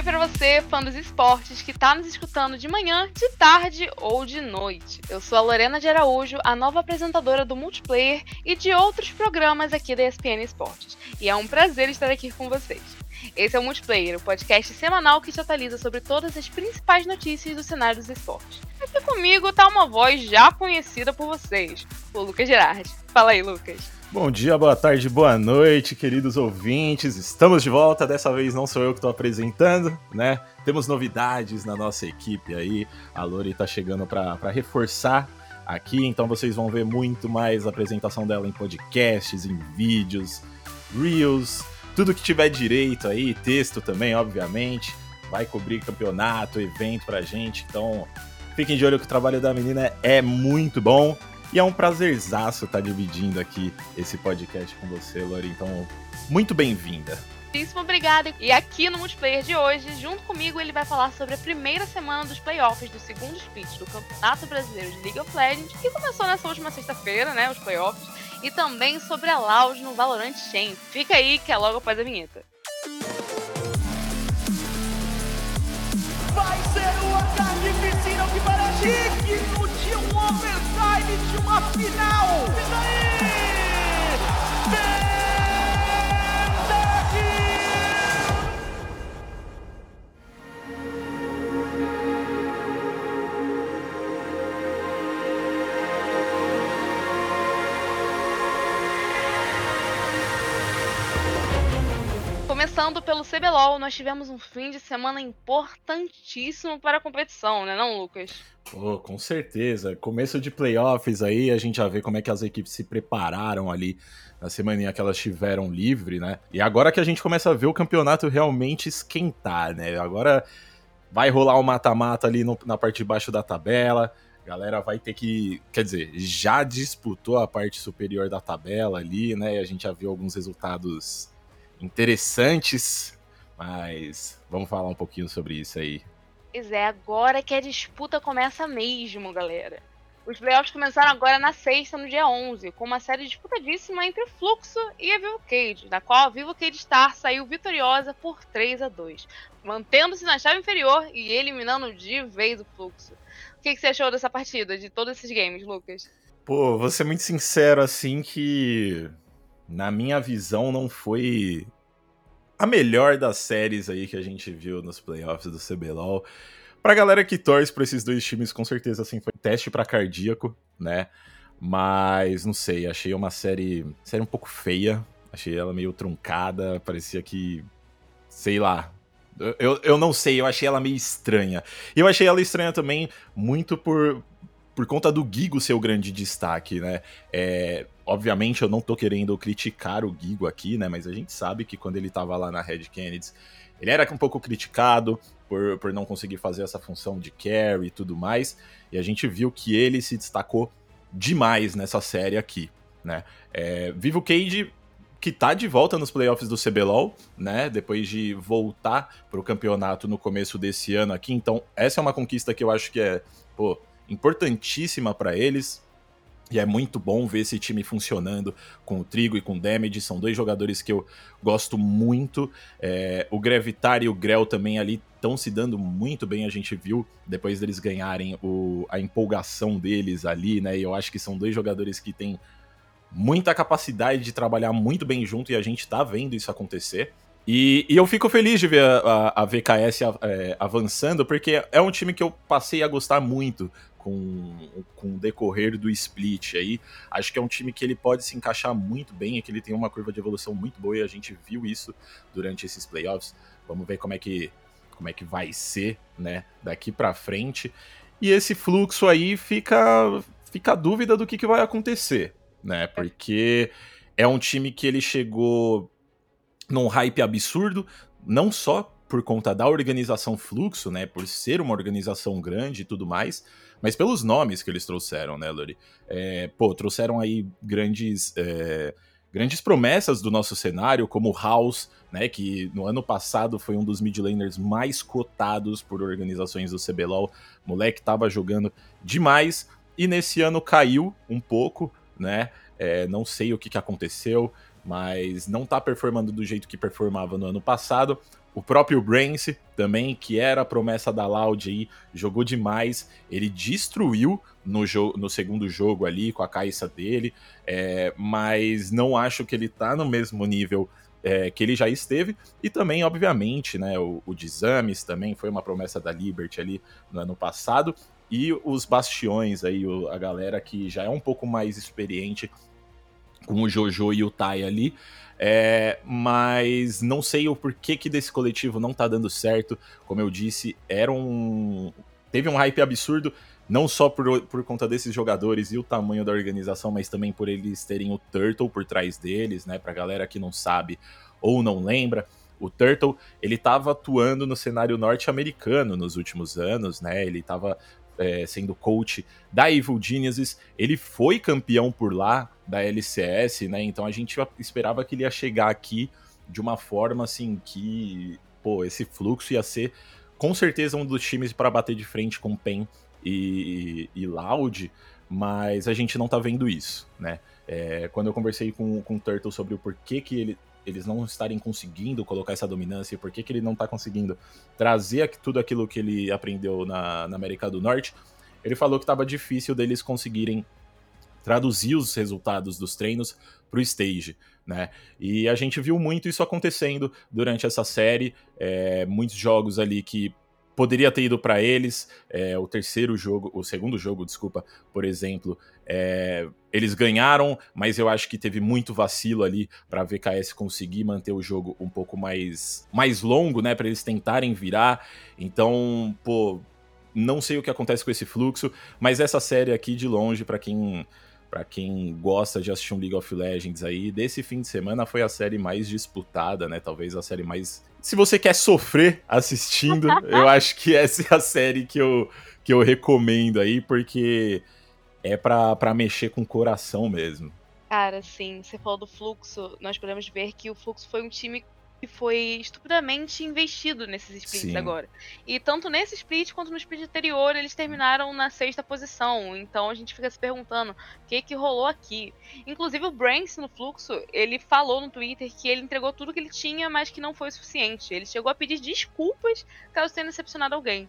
oi para você, fã dos esportes, que tá nos escutando de manhã, de tarde ou de noite. Eu sou a Lorena de Araújo, a nova apresentadora do Multiplayer e de outros programas aqui da ESPN Esportes. E é um prazer estar aqui com vocês. Esse é o Multiplayer, o podcast semanal que te atualiza sobre todas as principais notícias do cenário dos esportes. Aqui comigo tá uma voz já conhecida por vocês, o Lucas Gerardi. Fala aí, Lucas. Bom dia, boa tarde, boa noite, queridos ouvintes. Estamos de volta. Dessa vez não sou eu que estou apresentando, né? Temos novidades na nossa equipe aí. A Lori está chegando para reforçar aqui, então vocês vão ver muito mais a apresentação dela em podcasts, em vídeos, reels, tudo que tiver direito aí, texto também, obviamente. Vai cobrir campeonato, evento pra gente. Então, fiquem de olho que o trabalho da menina é muito bom. E é um prazerzaço estar dividindo aqui esse podcast com você, Lori. Então, muito bem-vinda. Muitíssimo obrigada. E aqui no multiplayer de hoje, junto comigo, ele vai falar sobre a primeira semana dos playoffs do segundo split do Campeonato Brasileiro de League of Legends, que começou nessa última sexta-feira, né? Os playoffs. E também sobre a Loud no Valorant Chain. Fica aí que é logo após a vinheta. Vai ser o carnificina que para chique no dia Open. 2021, final! Isso aí! Começando pelo CBLOL, nós tivemos um fim de semana importantíssimo para a competição, né não, Lucas? Oh, com certeza. Começo de playoffs aí, a gente já vê como é que as equipes se prepararam ali na semana que elas tiveram livre, né? E agora que a gente começa a ver o campeonato realmente esquentar, né? Agora vai rolar o um mata-mata ali no, na parte de baixo da tabela. A galera vai ter que, quer dizer, já disputou a parte superior da tabela ali, né? E a gente já viu alguns resultados interessantes, mas vamos falar um pouquinho sobre isso aí. Pois é, agora que a disputa começa mesmo, galera. Os playoffs começaram agora na sexta, no dia 11, com uma série disputadíssima entre o Fluxo e a Vivo Cage, na qual a Vivo Cage Star saiu vitoriosa por 3 a 2 mantendo-se na chave inferior e eliminando de vez o Fluxo. O que, que você achou dessa partida, de todos esses games, Lucas? Pô, vou ser muito sincero assim que na minha visão, não foi a melhor das séries aí que a gente viu nos playoffs do CBLOL. Pra galera que torce pra esses dois times, com certeza, assim, foi teste para cardíaco, né? Mas, não sei, achei uma série, série um pouco feia. Achei ela meio truncada, parecia que, sei lá, eu, eu não sei, eu achei ela meio estranha. E eu achei ela estranha também muito por, por conta do Gigo ser o grande destaque, né? É, obviamente eu não tô querendo criticar o Gigo aqui, né? Mas a gente sabe que quando ele tava lá na Red Kennedy, ele era um pouco criticado por, por não conseguir fazer essa função de carry e tudo mais. E a gente viu que ele se destacou demais nessa série aqui, né? É, Vivo Cage que tá de volta nos playoffs do CBLOL, né? Depois de voltar pro campeonato no começo desse ano aqui. Então, essa é uma conquista que eu acho que é, pô, importantíssima para eles. E é muito bom ver esse time funcionando com o Trigo e com o Damage. São dois jogadores que eu gosto muito. É, o Gravitar e o Grell também ali estão se dando muito bem. A gente viu depois deles ganharem o, a empolgação deles ali, né? E eu acho que são dois jogadores que têm muita capacidade de trabalhar muito bem junto e a gente tá vendo isso acontecer. E, e, eu fico feliz de ver a, a, a VKS é, avançando, porque é um time que eu passei a gostar muito com, com o decorrer do split aí. Acho que é um time que ele pode se encaixar muito bem, e que ele tem uma curva de evolução muito boa e a gente viu isso durante esses playoffs. Vamos ver como é que como é que vai ser, né, daqui para frente. E esse fluxo aí fica fica a dúvida do que, que vai acontecer, né? Porque é um time que ele chegou num hype absurdo, não só por conta da organização fluxo, né, por ser uma organização grande e tudo mais, mas pelos nomes que eles trouxeram, né, Lori? É, pô, trouxeram aí grandes, é, grandes promessas do nosso cenário, como House, né, que no ano passado foi um dos mid laners mais cotados por organizações do CBLOL. Moleque tava jogando demais e nesse ano caiu um pouco, né? É, não sei o que, que aconteceu. Mas não tá performando do jeito que performava no ano passado. O próprio Brance também, que era a promessa da Loud aí, jogou demais. Ele destruiu no, no segundo jogo ali com a caixa dele, é, mas não acho que ele tá no mesmo nível é, que ele já esteve. E também, obviamente, né, o, o Dizames também foi uma promessa da Liberty ali no ano passado. E os bastiões aí, a galera que já é um pouco mais experiente com o Jojo e o Tai ali. É, mas não sei o porquê que desse coletivo não tá dando certo. Como eu disse, era um. Teve um hype absurdo, não só por, por conta desses jogadores e o tamanho da organização, mas também por eles terem o Turtle por trás deles, né? Pra galera que não sabe ou não lembra. O Turtle, ele estava atuando no cenário norte-americano nos últimos anos, né? Ele estava é, sendo coach da Evil Geniuses. Ele foi campeão por lá da LCS, né? Então a gente esperava que ele ia chegar aqui de uma forma assim que, pô, esse fluxo ia ser com certeza um dos times para bater de frente com PEN e, e, Loud, mas a gente não tá vendo isso, né? É, quando eu conversei com, com o Turtle sobre o porquê que ele, eles não estarem conseguindo colocar essa dominância e por que, que ele não está conseguindo trazer tudo aquilo que ele aprendeu na, na América do Norte, ele falou que estava difícil deles conseguirem traduzir os resultados dos treinos para o stage, né? E a gente viu muito isso acontecendo durante essa série, é, muitos jogos ali que poderia ter ido para eles. É, o terceiro jogo, o segundo jogo, desculpa, por exemplo, é, eles ganharam, mas eu acho que teve muito vacilo ali para a VKS conseguir manter o jogo um pouco mais, mais longo, né, para eles tentarem virar. Então, pô, não sei o que acontece com esse fluxo, mas essa série aqui de longe, para quem para quem gosta de assistir um League of Legends aí, desse fim de semana foi a série mais disputada, né? Talvez a série mais. Se você quer sofrer assistindo, eu acho que essa é a série que eu, que eu recomendo aí, porque é para mexer com o coração mesmo. Cara, sim, você falou do fluxo, nós podemos ver que o fluxo foi um time que foi estupidamente investido nesses splits Sim. agora. E tanto nesse split quanto no split anterior, eles terminaram na sexta posição. Então a gente fica se perguntando o que que rolou aqui. Inclusive o Branks no fluxo, ele falou no Twitter que ele entregou tudo que ele tinha, mas que não foi o suficiente. Ele chegou a pedir desculpas caso tenha decepcionado alguém.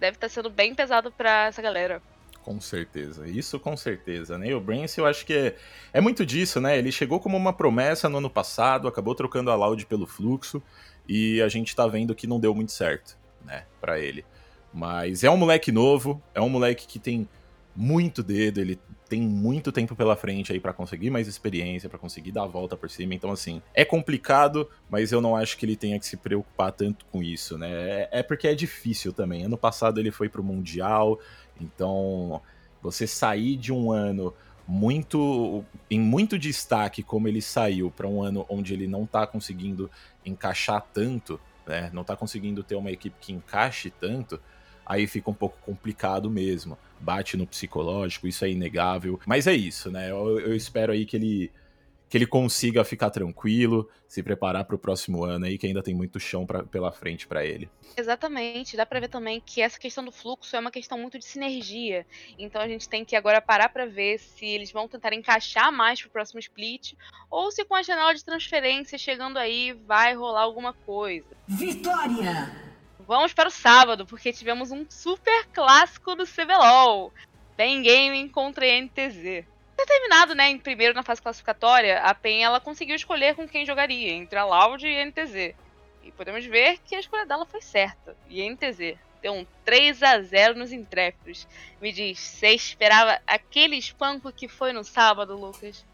Deve estar sendo bem pesado para essa galera. Com certeza, isso com certeza, né? E o Brance eu acho que é, é muito disso, né? Ele chegou como uma promessa no ano passado, acabou trocando a Loud pelo fluxo, e a gente tá vendo que não deu muito certo, né, para ele. Mas é um moleque novo, é um moleque que tem muito dedo, ele tem muito tempo pela frente aí para conseguir mais experiência, para conseguir dar a volta por cima. Então, assim, é complicado, mas eu não acho que ele tenha que se preocupar tanto com isso, né? É, é porque é difícil também. Ano passado ele foi pro Mundial, então, você sair de um ano muito em muito destaque como ele saiu para um ano onde ele não está conseguindo encaixar tanto, né? Não está conseguindo ter uma equipe que encaixe tanto, aí fica um pouco complicado mesmo. Bate no psicológico, isso é inegável. Mas é isso, né? Eu, eu espero aí que ele que ele consiga ficar tranquilo, se preparar para o próximo ano aí, que ainda tem muito chão pra, pela frente para ele. Exatamente, dá para ver também que essa questão do fluxo é uma questão muito de sinergia. Então a gente tem que agora parar para ver se eles vão tentar encaixar mais para o próximo split ou se com a janela de transferência chegando aí vai rolar alguma coisa. Vitória! Vamos para o sábado, porque tivemos um super clássico do CBLOL. Tem Gaming contra NTZ ter terminado, né, em primeiro na fase classificatória, a PEN ela conseguiu escolher com quem jogaria, entre a Loud e a NTZ. E podemos ver que a escolha dela foi certa. E a NTZ deu um 3 a 0 nos Intrépidos. Me diz, você esperava aquele espanco que foi no sábado, Lucas?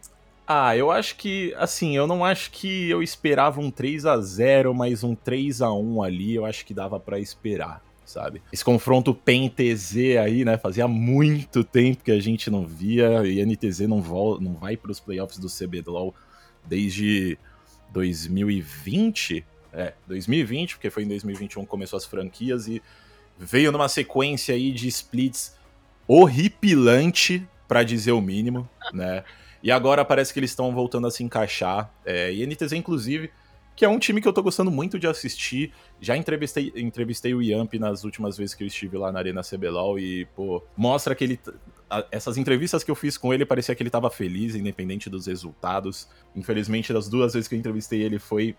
Ah, eu acho que, assim, eu não acho que eu esperava um 3 a 0 mas um 3 a 1 ali eu acho que dava para esperar sabe? Esse confronto PEN-TZ aí, né? Fazia muito tempo que a gente não via e NTZ não, vol não vai para os playoffs do CBLOL desde 2020. É, 2020, porque foi em 2021 que começou as franquias e veio numa sequência aí de splits horripilante, para dizer o mínimo, né? E agora parece que eles estão voltando a se encaixar. É, e NTZ, inclusive, que é um time que eu tô gostando muito de assistir. Já entrevistei, entrevistei o Yamp nas últimas vezes que eu estive lá na Arena CBLOL e, pô, mostra que ele. Essas entrevistas que eu fiz com ele parecia que ele tava feliz, independente dos resultados. Infelizmente, das duas vezes que eu entrevistei ele foi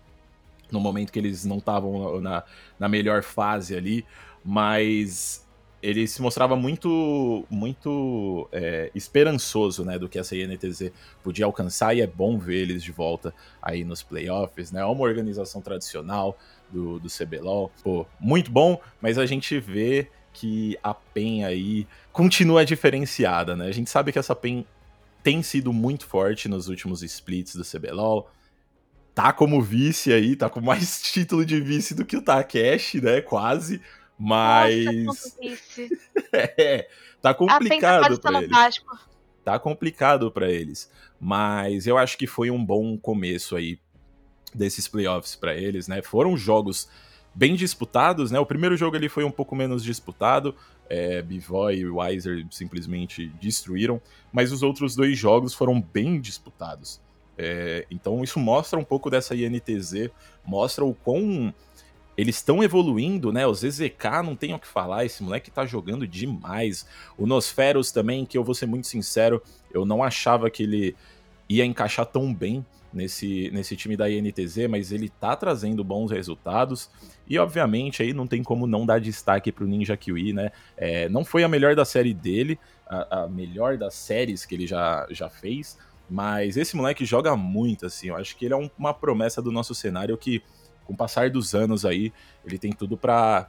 no momento que eles não estavam na, na melhor fase ali, mas ele se mostrava muito muito é, esperançoso, né, do que essa INTZ podia alcançar e é bom ver eles de volta aí nos playoffs, né, é uma organização tradicional do, do CBLOL, pô, muito bom, mas a gente vê que a PEN aí continua diferenciada, né, a gente sabe que essa PEN tem sido muito forte nos últimos splits do CBLOL, tá como vice aí, tá com mais título de vice do que o Takeshi, né, quase, mas. Nossa, é, tá complicado para eles. Vasco. Tá complicado para eles. Mas eu acho que foi um bom começo aí desses playoffs para eles, né? Foram jogos bem disputados, né? O primeiro jogo ali foi um pouco menos disputado. É, Bivoy e Weiser simplesmente destruíram, mas os outros dois jogos foram bem disputados. É, então isso mostra um pouco dessa INTZ, mostra o quão eles estão evoluindo, né? O ZZK não tem o que falar, esse moleque tá jogando demais. O Nosferos também, que eu vou ser muito sincero, eu não achava que ele ia encaixar tão bem nesse, nesse time da INTZ, mas ele tá trazendo bons resultados. E obviamente aí não tem como não dar destaque pro Ninja Kiwi, né? É, não foi a melhor da série dele, a, a melhor das séries que ele já, já fez, mas esse moleque joga muito, assim. Eu acho que ele é um, uma promessa do nosso cenário que com o passar dos anos aí, ele tem tudo para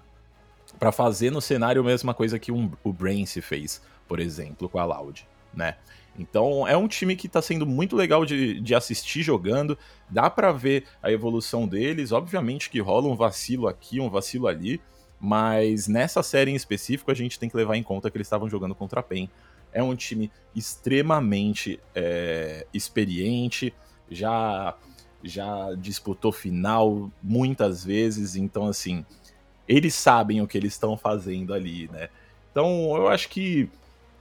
para fazer no cenário a mesma coisa que um, o se fez, por exemplo, com a Loud, né? Então é um time que tá sendo muito legal de, de assistir jogando, dá para ver a evolução deles, obviamente que rola um vacilo aqui, um vacilo ali, mas nessa série em específico a gente tem que levar em conta que eles estavam jogando contra a PEN. É um time extremamente é, experiente, já já disputou final muitas vezes, então assim, eles sabem o que eles estão fazendo ali, né? Então eu acho que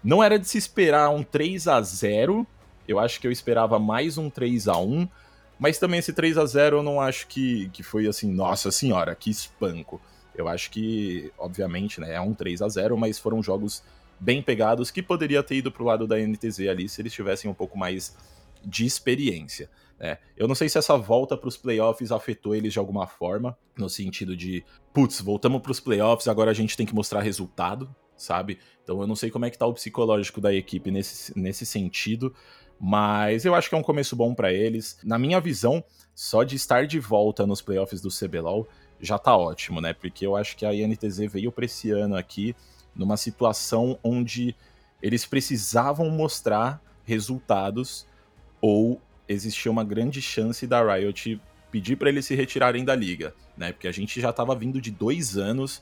não era de se esperar um 3 a 0 eu acho que eu esperava mais um 3 a 1 mas também esse 3 a 0 eu não acho que, que foi assim, nossa senhora, que espanco. Eu acho que, obviamente, né, é um 3 a 0 mas foram jogos bem pegados que poderia ter ido pro lado da NTZ ali se eles tivessem um pouco mais de experiência. É, eu não sei se essa volta para os playoffs afetou eles de alguma forma, no sentido de, putz, voltamos para os playoffs, agora a gente tem que mostrar resultado, sabe? Então eu não sei como é que tá o psicológico da equipe nesse, nesse sentido, mas eu acho que é um começo bom para eles. Na minha visão, só de estar de volta nos playoffs do CBLOL já tá ótimo, né? Porque eu acho que a INTZ veio para esse ano aqui numa situação onde eles precisavam mostrar resultados ou existia uma grande chance da Riot pedir para eles se retirarem da liga, né? Porque a gente já estava vindo de dois anos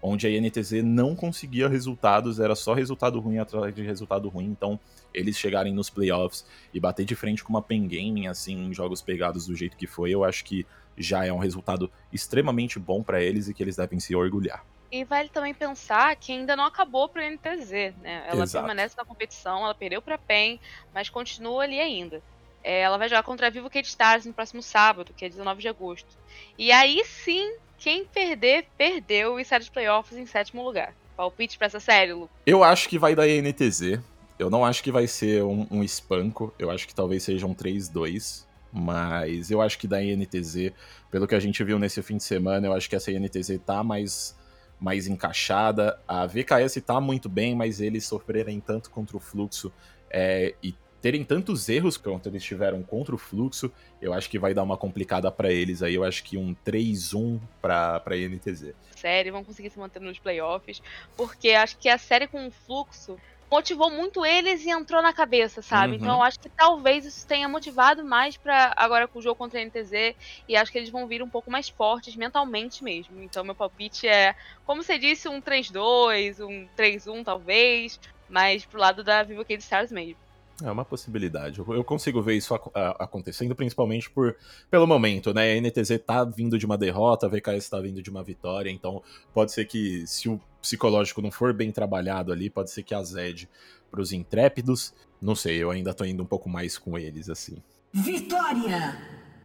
onde a INTZ não conseguia resultados, era só resultado ruim atrás de resultado ruim, então eles chegarem nos playoffs e bater de frente com uma Pen Gaming, assim, em jogos pegados do jeito que foi, eu acho que já é um resultado extremamente bom para eles e que eles devem se orgulhar. E vale também pensar que ainda não acabou para a NTZ, né? Ela Exato. permanece na competição, ela perdeu para a PEN, mas continua ali ainda. É, ela vai jogar contra a Vivo Kate Stars no próximo sábado, que é 19 de agosto. E aí sim, quem perder, perdeu e sai dos playoffs em sétimo lugar. Palpite pra essa série, Lu? Eu acho que vai dar NTZ. Eu não acho que vai ser um, um espanco. Eu acho que talvez seja um 3-2. Mas eu acho que da INTZ, pelo que a gente viu nesse fim de semana, eu acho que essa INTZ tá mais, mais encaixada. A VKS tá muito bem, mas eles sofrerem tanto contra o fluxo é, e terem tantos erros quanto eles tiveram contra o fluxo, eu acho que vai dar uma complicada para eles aí. Eu acho que um 3-1 pra, pra INTZ. Série, vão conseguir se manter nos playoffs, porque acho que a série com o fluxo motivou muito eles e entrou na cabeça, sabe? Uhum. Então eu acho que talvez isso tenha motivado mais para agora com o jogo contra a NTZ e acho que eles vão vir um pouco mais fortes mentalmente mesmo. Então meu palpite é, como você disse, um 3-2, um 3-1 talvez, mas pro lado da Vivo Cade Stars mesmo. É uma possibilidade. Eu consigo ver isso acontecendo, principalmente por pelo momento, né? A NTZ tá vindo de uma derrota, a VKS tá vindo de uma vitória, então pode ser que, se o psicológico não for bem trabalhado ali, pode ser que azede pros intrépidos. Não sei, eu ainda tô indo um pouco mais com eles, assim. Vitória!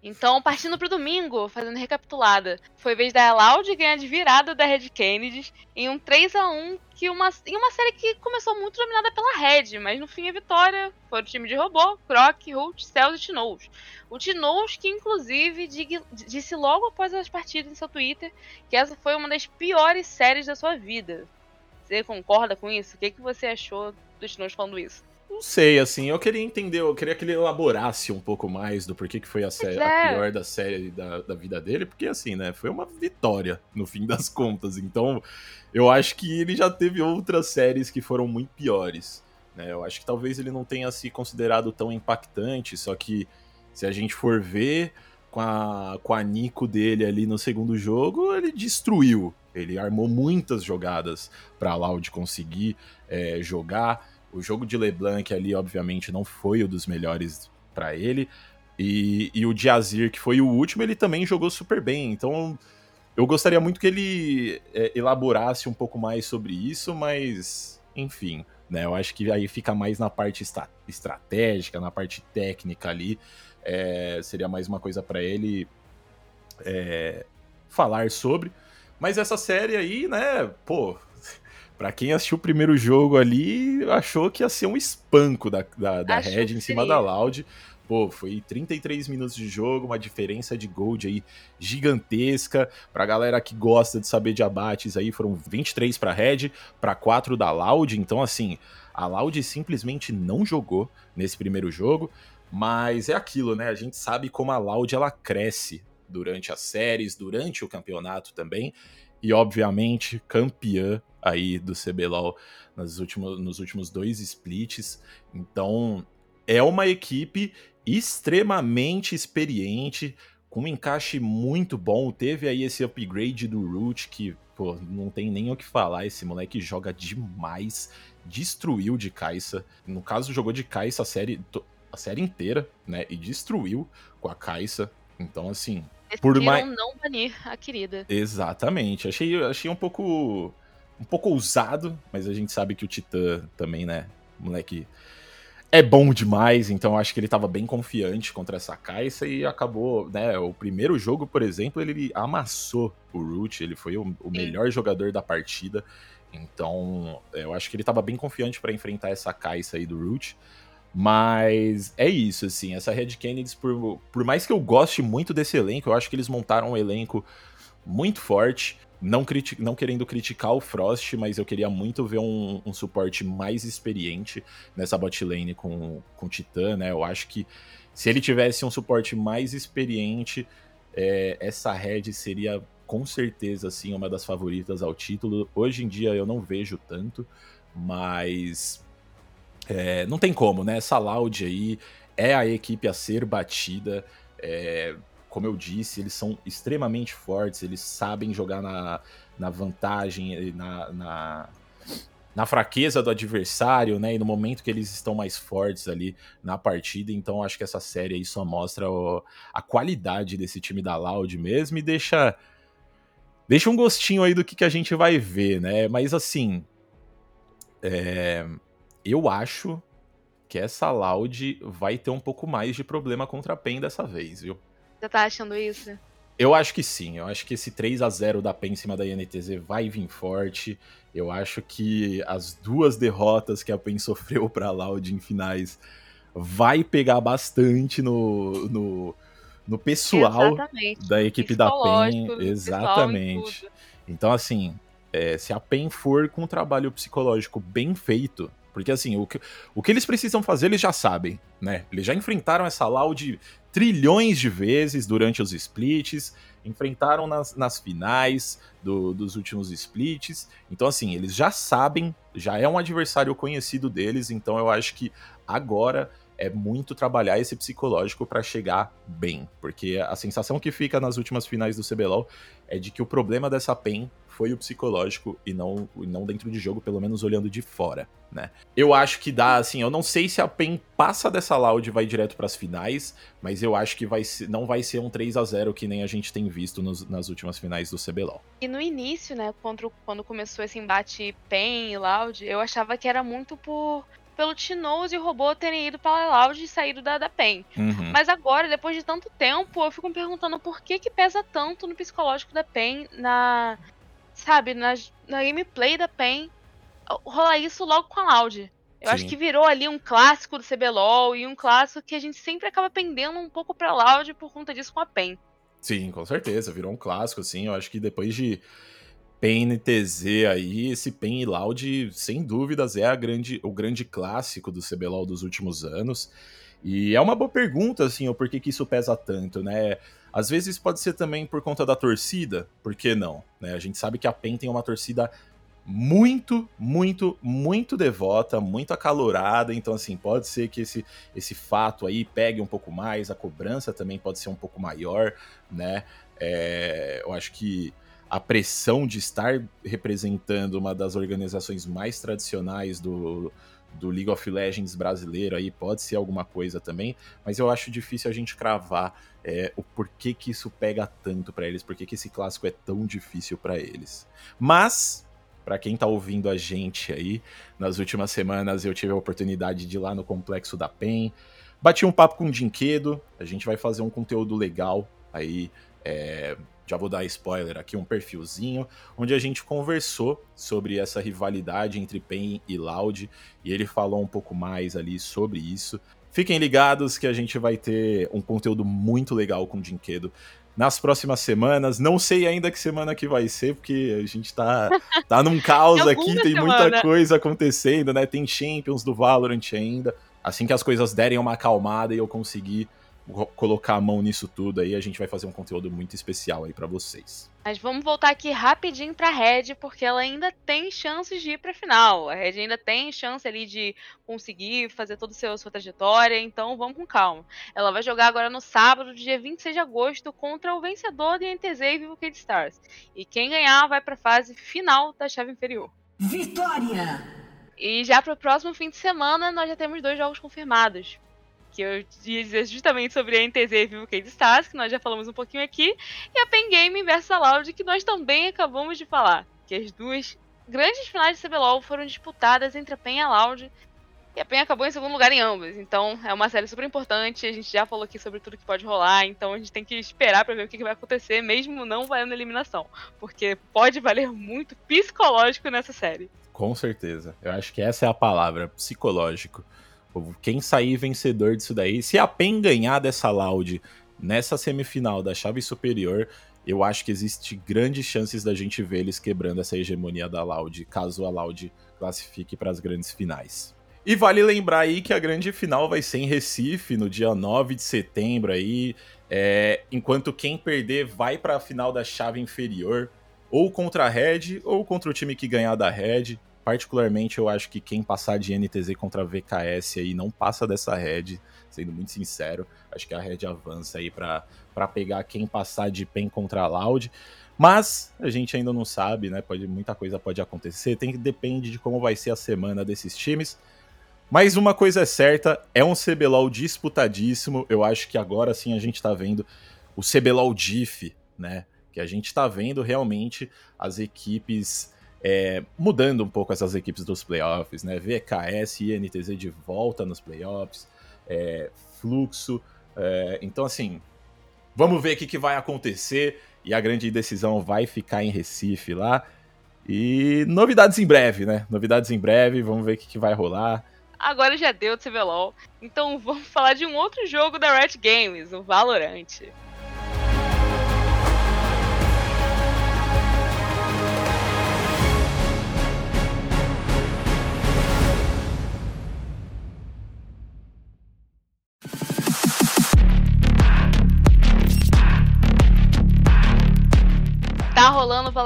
Então, partindo pro domingo, fazendo recapitulada, foi vez da Loud ganhar de virada da Red Kennedy em um 3 a 1 que uma, em uma série que começou muito dominada pela Red, mas no fim a vitória foi o time de robô, Croc, Holt, Cells e Tinoz. O Tinoz que inclusive disse logo após as partidas em seu Twitter que essa foi uma das piores séries da sua vida. Você concorda com isso? O que, que você achou do Tinoz falando isso? Não sei, assim, eu queria entender, eu queria que ele elaborasse um pouco mais do porquê que foi a, série, é. a pior da série da, da vida dele, porque assim, né, foi uma vitória no fim das contas, então eu acho que ele já teve outras séries que foram muito piores, né, eu acho que talvez ele não tenha se considerado tão impactante, só que se a gente for ver com a, com a Nico dele ali no segundo jogo, ele destruiu, ele armou muitas jogadas para Loud conseguir é, jogar, o jogo de LeBlanc ali, obviamente, não foi o dos melhores para ele. E, e o Diazir, que foi o último, ele também jogou super bem. Então, eu gostaria muito que ele é, elaborasse um pouco mais sobre isso, mas, enfim, né? Eu acho que aí fica mais na parte estratégica, na parte técnica ali. É, seria mais uma coisa para ele é, falar sobre. Mas essa série aí, né, pô, Pra quem assistiu o primeiro jogo ali, achou que ia ser um espanco da, da, da Red em cima da Loud. Pô, foi 33 minutos de jogo, uma diferença de gold aí gigantesca. Pra galera que gosta de saber de abates aí, foram 23 pra Red, pra 4 da Loud. Então, assim, a Loud simplesmente não jogou nesse primeiro jogo. Mas é aquilo, né? A gente sabe como a Loud ela cresce durante as séries, durante o campeonato também. E, obviamente, campeã aí do CBLOL nos últimos, nos últimos dois splits. Então, é uma equipe extremamente experiente, com um encaixe muito bom. Teve aí esse upgrade do Root, que, pô, não tem nem o que falar. Esse moleque joga demais. Destruiu de Caixa. No caso, jogou de Caixa a série, a série inteira, né? E destruiu com a Caixa. Então, assim. Por mais... não banir a querida. Exatamente. Achei, achei um pouco um pouco ousado, mas a gente sabe que o Titã também, né, moleque é bom demais, então acho que ele estava bem confiante contra essa Caixa e acabou, né, o primeiro jogo, por exemplo, ele amassou o Root, ele foi o, o melhor jogador da partida, então eu acho que ele estava bem confiante para enfrentar essa Caixa aí do Root, mas é isso, assim, essa Red Kennedy, por, por mais que eu goste muito desse elenco, eu acho que eles montaram um elenco muito forte, não, não querendo criticar o Frost, mas eu queria muito ver um, um suporte mais experiente nessa bot lane com, com o Titã, né? Eu acho que se ele tivesse um suporte mais experiente, é, essa Red seria com certeza assim uma das favoritas ao título. Hoje em dia eu não vejo tanto, mas é, não tem como, né? Essa Loud aí é a equipe a ser batida. É, como eu disse, eles são extremamente fortes, eles sabem jogar na, na vantagem, na, na, na, fraqueza do adversário, né? E no momento que eles estão mais fortes ali na partida. Então acho que essa série aí só mostra o, a qualidade desse time da Loud mesmo e deixa. Deixa um gostinho aí do que, que a gente vai ver, né? Mas assim. É, eu acho que essa Loud vai ter um pouco mais de problema contra a PEN dessa vez, viu? Você tá achando isso? Eu acho que sim. Eu acho que esse 3 a 0 da PEN em cima da INTZ vai vir forte. Eu acho que as duas derrotas que a PEN sofreu pra Loud em finais vai pegar bastante no, no, no pessoal Exatamente. da equipe da PEN. Exatamente. Então, assim, é, se a PEN for com um trabalho psicológico bem feito, porque assim, o que, o que eles precisam fazer, eles já sabem, né? Eles já enfrentaram essa Loud trilhões de vezes durante os splits, enfrentaram nas, nas finais do, dos últimos splits. Então, assim, eles já sabem, já é um adversário conhecido deles, então eu acho que agora é muito trabalhar esse psicológico para chegar bem, porque a sensação que fica nas últimas finais do CBLOL é de que o problema dessa PEN foi o psicológico e não, e não dentro de jogo, pelo menos olhando de fora, né? Eu acho que dá, assim, eu não sei se a PEN passa dessa loud e vai direto para as finais, mas eu acho que vai ser, não vai ser um 3 a 0 que nem a gente tem visto nos, nas últimas finais do CBLOL. E no início, né, quando, quando começou esse embate PEN e loud, eu achava que era muito por pelo Tinoz e o robô terem ido para a Loud e saído da, da PEN. Uhum. Mas agora, depois de tanto tempo, eu fico me perguntando por que que pesa tanto no psicológico da PEN, na. Sabe, na, na gameplay da PEN, rolar isso logo com a Loud. Eu Sim. acho que virou ali um clássico do CBLOL e um clássico que a gente sempre acaba pendendo um pouco pra Loud por conta disso com a PEN. Sim, com certeza, virou um clássico, sim. Eu acho que depois de PEN e TZ aí, esse PEN e Loud, sem dúvidas, é a grande, o grande clássico do CBLOL dos últimos anos. E é uma boa pergunta, assim, o porquê que isso pesa tanto, né? Às vezes pode ser também por conta da torcida, por que não? Né? A gente sabe que a PEN tem uma torcida muito, muito, muito devota, muito acalorada. Então, assim, pode ser que esse, esse fato aí pegue um pouco mais, a cobrança também pode ser um pouco maior, né? É, eu acho que a pressão de estar representando uma das organizações mais tradicionais do, do League of Legends brasileiro aí pode ser alguma coisa também, mas eu acho difícil a gente cravar é, o porquê que isso pega tanto para eles, porquê que esse clássico é tão difícil para eles. Mas para quem tá ouvindo a gente aí, nas últimas semanas eu tive a oportunidade de ir lá no complexo da PEN, bati um papo com o Dinquedo, a gente vai fazer um conteúdo legal aí, é, já vou dar spoiler aqui, um perfilzinho, onde a gente conversou sobre essa rivalidade entre PEN e Loud, e ele falou um pouco mais ali sobre isso. Fiquem ligados que a gente vai ter um conteúdo muito legal com o Dinquedo nas próximas semanas. Não sei ainda que semana que vai ser, porque a gente tá, tá num caos aqui, tem semana. muita coisa acontecendo, né? Tem Champions do Valorant ainda. Assim que as coisas derem uma acalmada e eu conseguir colocar a mão nisso tudo aí, a gente vai fazer um conteúdo muito especial aí para vocês. Mas vamos voltar aqui rapidinho pra Red, porque ela ainda tem chances de ir pra final. A Red ainda tem chance ali de conseguir fazer toda a sua trajetória, então vamos com calma. Ela vai jogar agora no sábado, dia 26 de agosto, contra o vencedor de NTZ e Vivo Kid Stars. E quem ganhar vai pra fase final da chave inferior. Vitória! E já pro próximo fim de semana, nós já temos dois jogos confirmados que eu ia dizer justamente sobre a NTZ e Vivo Cade Stars, que nós já falamos um pouquinho aqui, e a Pen Game versus a Loud, que nós também acabamos de falar. Que as duas grandes finais de CBLOL foram disputadas entre a Pen e a Loud, e a Pen acabou em segundo lugar em ambas. Então é uma série super importante, a gente já falou aqui sobre tudo que pode rolar, então a gente tem que esperar para ver o que, que vai acontecer, mesmo não valendo eliminação. Porque pode valer muito psicológico nessa série. Com certeza. Eu acho que essa é a palavra, psicológico. Quem sair vencedor disso daí, se a PEN ganhar dessa Loud nessa semifinal da chave superior, eu acho que existe grandes chances da gente ver eles quebrando essa hegemonia da Loud, caso a Loud classifique para as grandes finais. E vale lembrar aí que a grande final vai ser em Recife, no dia 9 de setembro aí, é, enquanto quem perder vai para a final da chave inferior, ou contra a Red, ou contra o time que ganhar da Red. Particularmente, eu acho que quem passar de NTZ contra VKS aí não passa dessa Red, sendo muito sincero. Acho que a Red avança aí para pegar quem passar de PEN contra Loud. Mas a gente ainda não sabe, né? Pode, muita coisa pode acontecer. Tem que depende de como vai ser a semana desses times. Mas uma coisa é certa, é um CBLOL disputadíssimo. Eu acho que agora sim a gente tá vendo o CBLOL Diff, né? Que a gente tá vendo realmente as equipes é, mudando um pouco essas equipes dos playoffs, né? VKS e NTZ de volta nos playoffs, é, fluxo. É, então, assim, vamos ver o que, que vai acontecer. E a grande decisão vai ficar em Recife lá. E novidades em breve, né? Novidades em breve, vamos ver o que, que vai rolar. Agora já deu de CBLOL, então vamos falar de um outro jogo da Riot Games, o Valorant.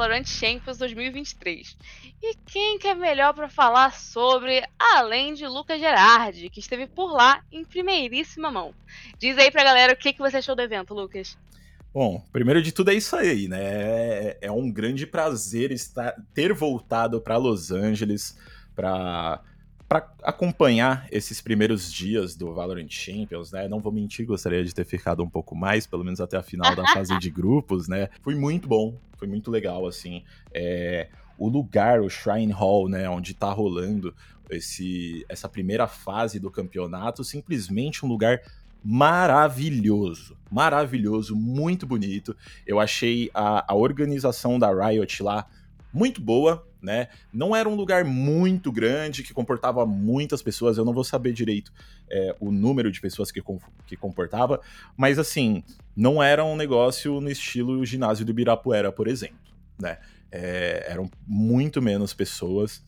Valorant Champions 2023. E quem que é melhor para falar sobre, além de Lucas Gerardi, que esteve por lá em primeiríssima mão. Diz aí pra galera o que, que você achou do evento, Lucas. Bom, primeiro de tudo é isso aí, né? É, é um grande prazer estar, ter voltado para Los Angeles para para acompanhar esses primeiros dias do Valorant Champions, né? Não vou mentir, gostaria de ter ficado um pouco mais, pelo menos até a final da fase de grupos, né? Foi muito bom, foi muito legal, assim. É, o lugar, o Shrine Hall, né, onde tá rolando esse, essa primeira fase do campeonato, simplesmente um lugar maravilhoso, maravilhoso, muito bonito. Eu achei a, a organização da Riot lá muito boa, né? Não era um lugar muito grande que comportava muitas pessoas. Eu não vou saber direito é, o número de pessoas que, que comportava, mas assim, não era um negócio no estilo ginásio do Ibirapuera, por exemplo, né? É, eram muito menos pessoas.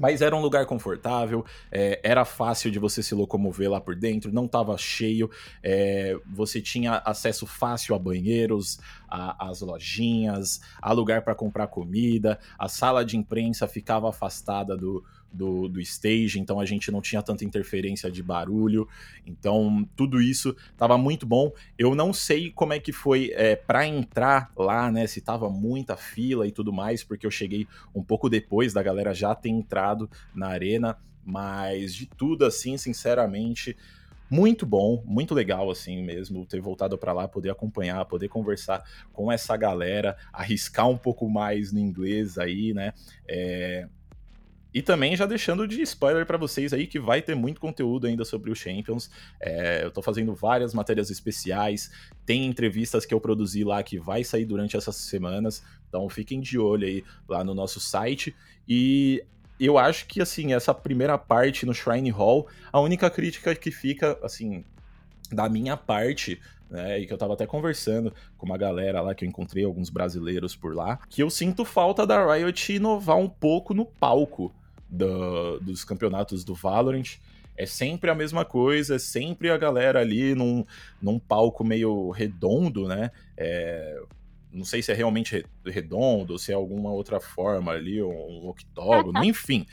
Mas era um lugar confortável, é, era fácil de você se locomover lá por dentro, não estava cheio, é, você tinha acesso fácil a banheiros, às lojinhas, a lugar para comprar comida, a sala de imprensa ficava afastada do, do, do stage, então a gente não tinha tanta interferência de barulho. Então, tudo isso estava muito bom. Eu não sei como é que foi é, para entrar lá, né? Se tava muita fila e tudo mais, porque eu cheguei um pouco depois da galera já ter entrado na arena. Mas de tudo, assim, sinceramente, muito bom, muito legal assim mesmo ter voltado para lá, poder acompanhar, poder conversar com essa galera, arriscar um pouco mais no inglês aí, né? É, e também já deixando de spoiler para vocês aí que vai ter muito conteúdo ainda sobre o Champions. É, eu tô fazendo várias matérias especiais, tem entrevistas que eu produzi lá que vai sair durante essas semanas. Então fiquem de olho aí lá no nosso site. E eu acho que assim, essa primeira parte no Shrine Hall, a única crítica que fica, assim, da minha parte, né, e que eu tava até conversando com uma galera lá que eu encontrei alguns brasileiros por lá, que eu sinto falta da Riot inovar um pouco no palco do, dos campeonatos do Valorant. É sempre a mesma coisa, é sempre a galera ali num, num palco meio redondo, né? É, não sei se é realmente redondo, se é alguma outra forma ali, um octógono, enfim.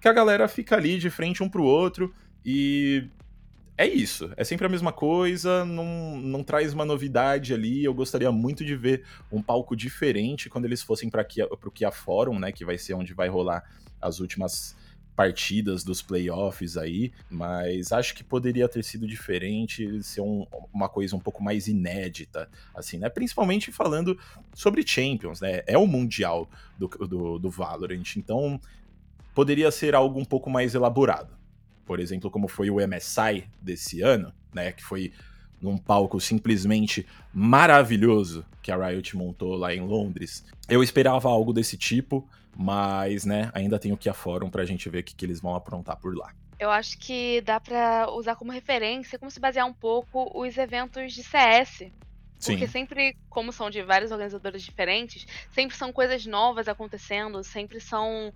Que a galera fica ali de frente um pro outro e é isso. É sempre a mesma coisa, não, não traz uma novidade ali. Eu gostaria muito de ver um palco diferente quando eles fossem para o Kia Forum, né? Que vai ser onde vai rolar as últimas partidas dos playoffs aí, mas acho que poderia ter sido diferente, ser um, uma coisa um pouco mais inédita, assim, né? Principalmente falando sobre Champions, né? É o Mundial do, do, do Valorant, então poderia ser algo um pouco mais elaborado. Por exemplo, como foi o MSI desse ano, né? Que foi num palco simplesmente maravilhoso que a Riot montou lá em Londres. Eu esperava algo desse tipo, mas, né, ainda tem o Kia Forum pra gente ver o que, que eles vão aprontar por lá. Eu acho que dá para usar como referência, como se basear um pouco os eventos de CS. Porque Sim. sempre, como são de vários organizadores diferentes, sempre são coisas novas acontecendo, sempre são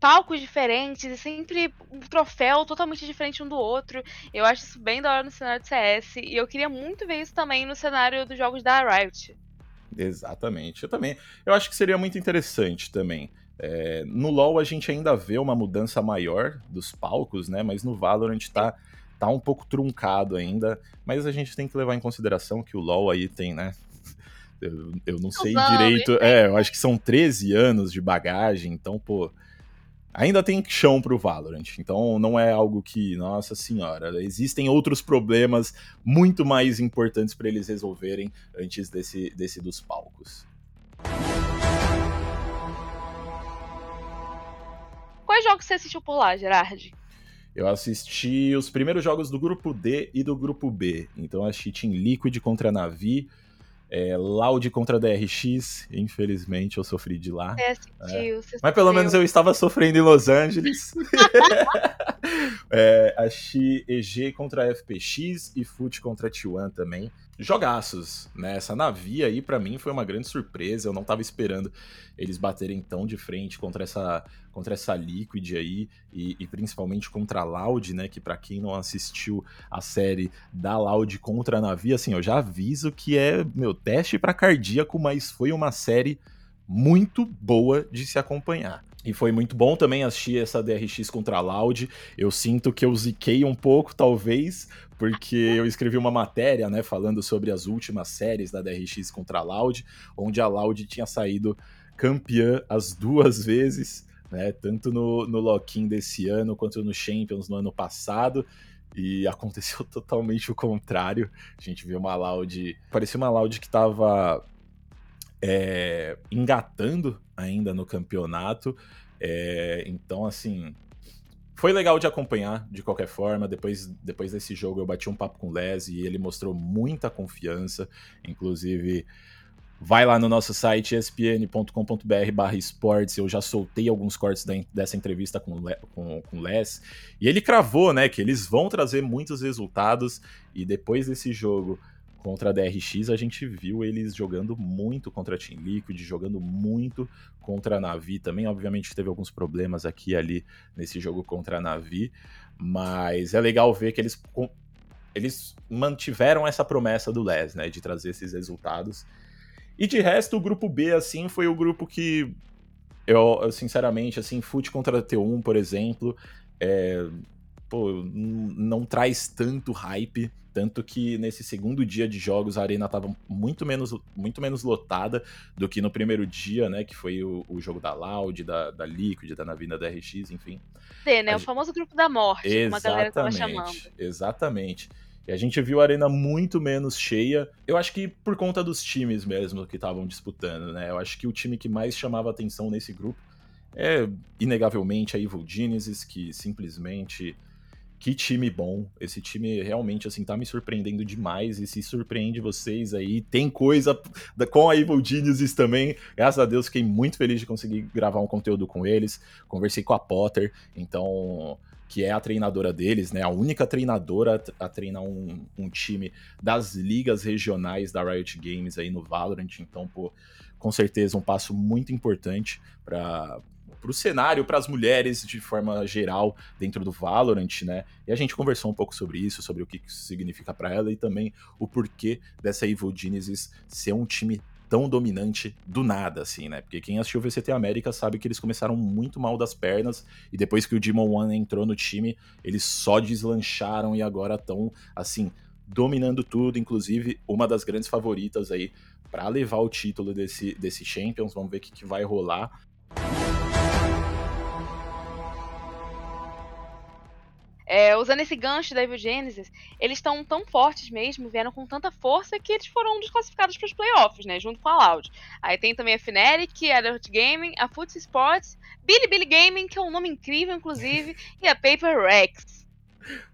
palcos diferentes e sempre um troféu totalmente diferente um do outro. Eu acho isso bem da hora no cenário de CS e eu queria muito ver isso também no cenário dos jogos da Riot. Exatamente. Eu também. Eu acho que seria muito interessante também. É, no LoL a gente ainda vê uma mudança maior dos palcos, né? Mas no Valorant tá, tá um pouco truncado ainda. Mas a gente tem que levar em consideração que o LoL aí tem, né? Eu, eu não sei direito. É, eu acho que são 13 anos de bagagem, então, pô ainda tem chão para o Valorant. Então não é algo que, nossa senhora, existem outros problemas muito mais importantes para eles resolverem antes desse, desse dos palcos. Quais jogos você assistiu por lá, Gerard? Eu assisti os primeiros jogos do grupo D e do grupo B. Então assisti Team Liquid contra Navi, é, Loud contra DRX, infelizmente eu sofri de lá. Assistiu, é. você Mas pelo menos eu estava sofrendo em Los Angeles. é, achei EG contra FPX e Foot contra T1 também jogaços, né? Essa Navi aí para mim foi uma grande surpresa, eu não tava esperando eles baterem tão de frente contra essa contra essa Liquid aí e, e principalmente contra a Loud, né, que para quem não assistiu a série da Loud contra a Navi, assim, eu já aviso que é meu teste para cardíaco, mas foi uma série muito boa de se acompanhar. E foi muito bom também assistir essa DRX contra a Loud. Eu sinto que eu ziquei um pouco, talvez, porque eu escrevi uma matéria, né, falando sobre as últimas séries da DRX contra a Loud, onde a Loud tinha saído campeã as duas vezes, né, tanto no, no Lock-in desse ano quanto no Champions no ano passado. E aconteceu totalmente o contrário. A gente viu uma Loud. Parecia uma Loud que estava é, engatando ainda no campeonato. É, então, assim, foi legal de acompanhar, de qualquer forma. Depois, depois desse jogo, eu bati um papo com o Les e ele mostrou muita confiança. Inclusive, vai lá no nosso site espn.com.br esportes. Eu já soltei alguns cortes da, dessa entrevista com, com, com o Les. E ele cravou, né, que eles vão trazer muitos resultados. E depois desse jogo contra a DRX, a gente viu eles jogando muito contra a Team Liquid, jogando muito contra a Navi também. Obviamente teve alguns problemas aqui e ali nesse jogo contra a Navi, mas é legal ver que eles, eles mantiveram essa promessa do Les, né, de trazer esses resultados. E de resto, o grupo B, assim, foi o grupo que eu, sinceramente, assim, Foot contra a T1, por exemplo, é, pô, não traz tanto hype, tanto que nesse segundo dia de jogos a arena estava muito menos, muito menos lotada do que no primeiro dia, né? Que foi o, o jogo da Loud, da, da Liquid, da Navina da RX, enfim. Sim, né? A... O famoso grupo da morte, exatamente, como a galera tava chamando. Exatamente. E a gente viu a arena muito menos cheia. Eu acho que por conta dos times mesmo que estavam disputando, né? Eu acho que o time que mais chamava atenção nesse grupo é, inegavelmente, a Evil Genesis, que simplesmente que time bom. Esse time realmente, assim, tá me surpreendendo demais. E se surpreende vocês aí. Tem coisa com a Evil Geniuses também. Graças a Deus, fiquei muito feliz de conseguir gravar um conteúdo com eles. Conversei com a Potter, então. Que é a treinadora deles, né? A única treinadora a treinar um, um time das ligas regionais da Riot Games aí no Valorant. Então, pô, com certeza um passo muito importante para para o cenário, para as mulheres de forma geral dentro do Valorant, né? E a gente conversou um pouco sobre isso, sobre o que isso significa para ela e também o porquê dessa Evil Genesis ser um time tão dominante do nada, assim, né? Porque quem assistiu o VCT América sabe que eles começaram muito mal das pernas e depois que o Demon One entrou no time, eles só deslancharam e agora estão, assim, dominando tudo, inclusive uma das grandes favoritas aí para levar o título desse, desse Champions. Vamos ver o que, que vai rolar. É, usando esse gancho da Evil Genesis, eles estão tão fortes mesmo, vieram com tanta força que eles foram desclassificados para os playoffs, né? Junto com a Loud. Aí tem também a Fnatic, a Dirt Gaming, a Foot Sports, Billy Gaming, que é um nome incrível, inclusive, e a Paper Rex.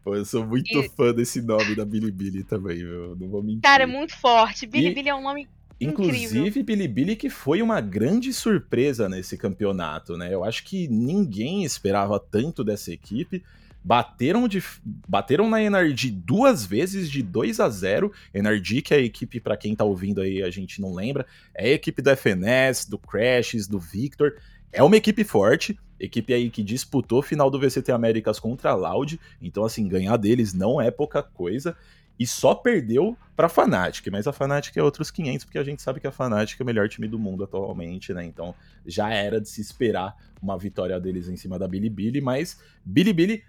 Pô, eu sou muito e... fã desse nome da Billy também, meu. Não vou mentir. Cara, é muito forte. Billy e... é um nome Inclusive, Bilibili que foi uma grande surpresa nesse campeonato, né? Eu acho que ninguém esperava tanto dessa equipe. Bateram, de, bateram na Energy duas vezes de 2 a 0 Energy, que é a equipe, para quem tá ouvindo aí, a gente não lembra, é a equipe do FNS, do Crashes, do Victor. É uma equipe forte, equipe aí que disputou final do VCT Américas contra a Loud, então assim, ganhar deles não é pouca coisa e só perdeu para a Fnatic, mas a Fnatic é outros 500, porque a gente sabe que a Fnatic é o melhor time do mundo atualmente, né? Então já era de se esperar uma vitória deles em cima da Bilibili, mas Bilibili,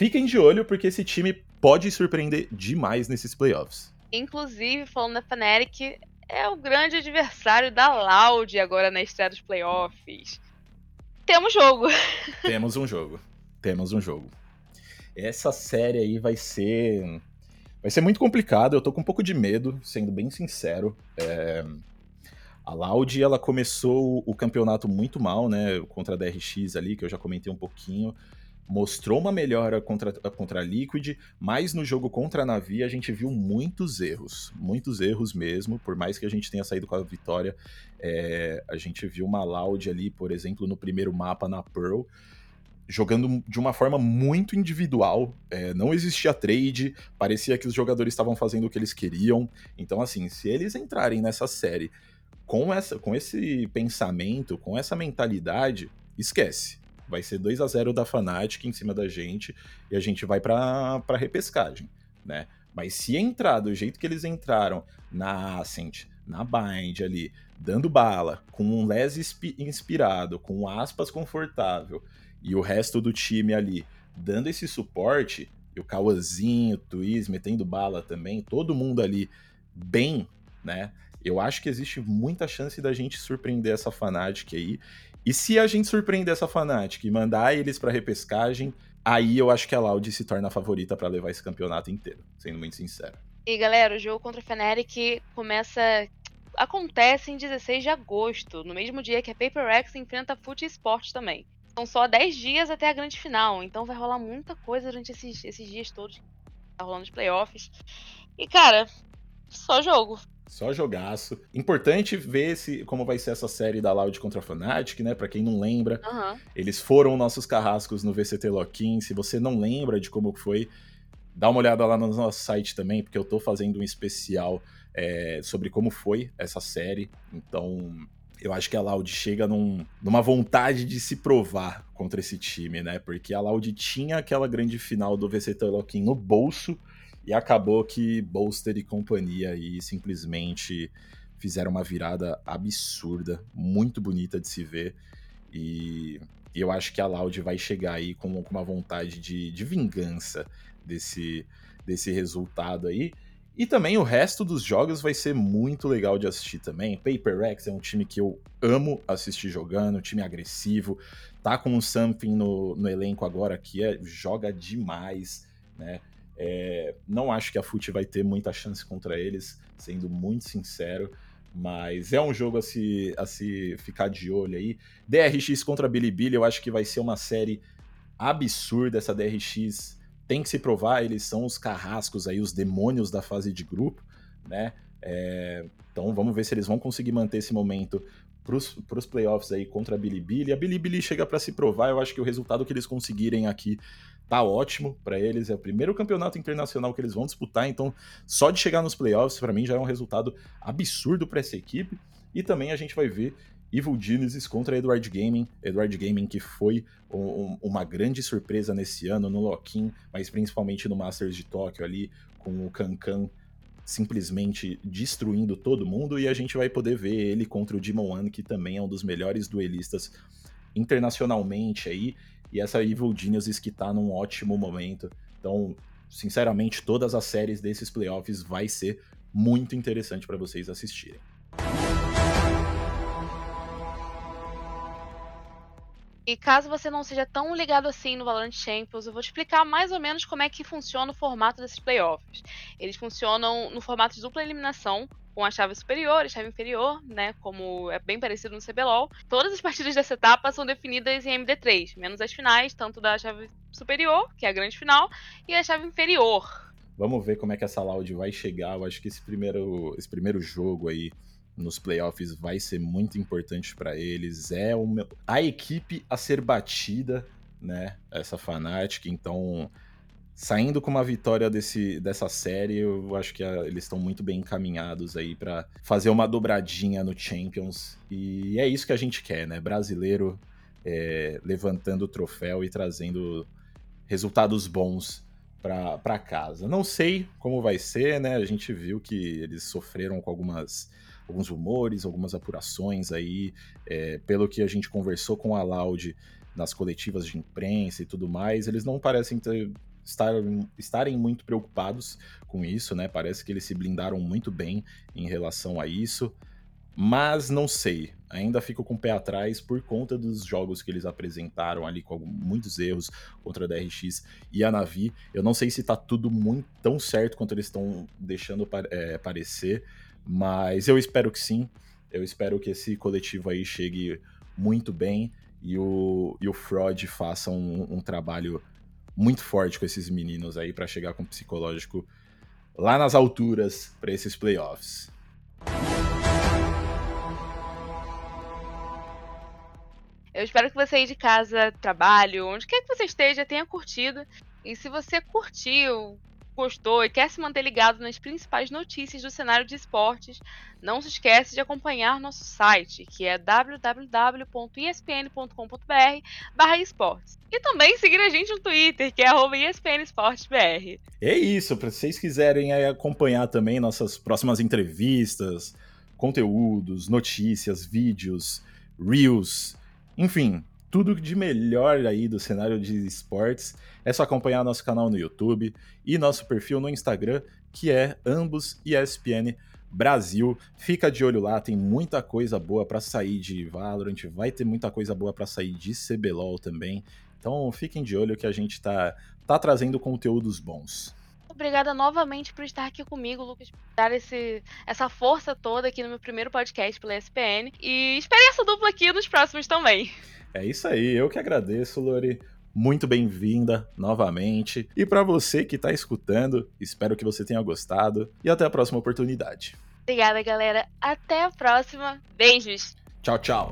fiquem de olho porque esse time pode surpreender demais nesses playoffs. Inclusive, falando da Fnatic, é o grande adversário da Loud agora na estreia dos playoffs. Temos jogo. Temos um jogo. Temos um jogo. Essa série aí vai ser Vai ser muito complicado, eu tô com um pouco de medo, sendo bem sincero. É... A Loud, ela começou o campeonato muito mal, né, contra a DRX ali, que eu já comentei um pouquinho. Mostrou uma melhora contra, contra a Liquid, mas no jogo contra a Navi a gente viu muitos erros. Muitos erros mesmo, por mais que a gente tenha saído com a vitória. É... a gente viu uma Loud ali, por exemplo, no primeiro mapa na Pearl, jogando de uma forma muito individual. É, não existia trade, parecia que os jogadores estavam fazendo o que eles queriam. Então, assim, se eles entrarem nessa série com, essa, com esse pensamento, com essa mentalidade, esquece. Vai ser 2 a 0 da Fnatic em cima da gente e a gente vai para repescagem, né? Mas se entrar do jeito que eles entraram na Ascent, na Bind ali, dando bala, com um Les inspirado, com aspas confortável, e o resto do time ali dando esse suporte, e o Cauãzinho, o Twiz metendo bala também, todo mundo ali bem, né? Eu acho que existe muita chance da gente surpreender essa Fnatic aí. E se a gente surpreender essa Fnatic e mandar eles para repescagem, aí eu acho que a Loud se torna a favorita para levar esse campeonato inteiro, sendo muito sincero. E galera, o jogo contra a Fnatic começa acontece em 16 de agosto, no mesmo dia que a Paper X enfrenta a Foot Sport também. São só 10 dias até a grande final, então vai rolar muita coisa durante esses, esses dias todos. Tá rolando os playoffs. E, cara, só jogo. Só jogaço. Importante ver se, como vai ser essa série da Loud contra a Fnatic, né? Pra quem não lembra, uhum. eles foram nossos carrascos no VCT Lock-in. Se você não lembra de como foi, dá uma olhada lá no nosso site também, porque eu tô fazendo um especial é, sobre como foi essa série. Então, eu acho que a Loud chega num, numa vontade de se provar contra esse time, né? Porque a Loud tinha aquela grande final do VCT Lock-in no bolso e acabou que Bolster e companhia aí simplesmente fizeram uma virada absurda, muito bonita de se ver. E, eu acho que a Loud vai chegar aí com, uma vontade de, de vingança desse, desse resultado aí. E também o resto dos jogos vai ser muito legal de assistir também. Paper Rex é um time que eu amo assistir jogando, um time agressivo. Tá com o Something no, no elenco agora que é, joga demais, né? É, não acho que a FUT vai ter muita chance contra eles, sendo muito sincero. Mas é um jogo a se, a se ficar de olho aí. DRX contra Bilibili, eu acho que vai ser uma série absurda. Essa DRX tem que se provar, eles são os carrascos aí, os demônios da fase de grupo, né? É, então vamos ver se eles vão conseguir manter esse momento para os playoffs aí contra a Bilibili. A Bilibili chega para se provar, eu acho que o resultado que eles conseguirem aqui tá ótimo para eles. É o primeiro campeonato internacional que eles vão disputar, então só de chegar nos playoffs, para mim, já é um resultado absurdo para essa equipe. E também a gente vai ver Evil Genesis contra Edward Gaming. Edward Gaming que foi um, uma grande surpresa nesse ano no Lock-in, mas principalmente no Masters de Tóquio ali, com o Kankan simplesmente destruindo todo mundo. E a gente vai poder ver ele contra o Demon One, que também é um dos melhores duelistas internacionalmente aí e essa Evil Geniuses que tá num ótimo momento. Então, sinceramente, todas as séries desses playoffs vai ser muito interessante para vocês assistirem. E caso você não seja tão ligado assim no Valorant Champions, eu vou te explicar mais ou menos como é que funciona o formato desses playoffs. Eles funcionam no formato de dupla eliminação, com a chave superior e chave inferior, né? Como é bem parecido no CBLOL. Todas as partidas dessa etapa são definidas em MD3, menos as finais, tanto da chave superior, que é a grande final, e a chave inferior. Vamos ver como é que essa Loud vai chegar. Eu acho que esse primeiro, esse primeiro jogo aí nos playoffs vai ser muito importante para eles. É uma, a equipe a ser batida, né? Essa Fnatic, então saindo com uma vitória desse, dessa série, eu acho que a, eles estão muito bem encaminhados aí para fazer uma dobradinha no Champions. E é isso que a gente quer, né? Brasileiro é, levantando o troféu e trazendo resultados bons para casa. Não sei como vai ser, né? A gente viu que eles sofreram com algumas alguns rumores, algumas apurações aí, é, pelo que a gente conversou com a Loud nas coletivas de imprensa e tudo mais, eles não parecem ter estar, estarem muito preocupados com isso, né? Parece que eles se blindaram muito bem em relação a isso. Mas não sei, ainda fico com o pé atrás por conta dos jogos que eles apresentaram ali com muitos erros contra a DRX e a Navi. Eu não sei se tá tudo muito tão certo quanto eles estão deixando é, parecer, mas eu espero que sim. Eu espero que esse coletivo aí chegue muito bem e o, e o Fraud faça um, um trabalho muito forte com esses meninos aí para chegar com o psicológico lá nas alturas para esses playoffs. Eu espero que você aí de casa, trabalho, onde quer que você esteja, tenha curtido. E se você curtiu, gostou e quer se manter ligado nas principais notícias do cenário de esportes, não se esquece de acompanhar nosso site, que é www.espn.com.br esportes. E também seguir a gente no Twitter, que é ESPNEsportesBR. É isso, para vocês quiserem acompanhar também nossas próximas entrevistas, conteúdos, notícias, vídeos, reels, enfim, tudo de melhor aí do cenário de esportes, é só acompanhar nosso canal no YouTube e nosso perfil no Instagram, que é ambos ESPN Brasil. Fica de olho lá, tem muita coisa boa para sair de Valorant, vai ter muita coisa boa para sair de CBLOL também. Então fiquem de olho que a gente tá, tá trazendo conteúdos bons. Obrigada novamente por estar aqui comigo, Lucas, por dar esse, essa força toda aqui no meu primeiro podcast pela ESPN. E espere essa dupla aqui nos próximos também. É isso aí, eu que agradeço, Lori. Muito bem-vinda novamente. E para você que está escutando, espero que você tenha gostado e até a próxima oportunidade. Obrigada, galera. Até a próxima. Beijos. Tchau, tchau.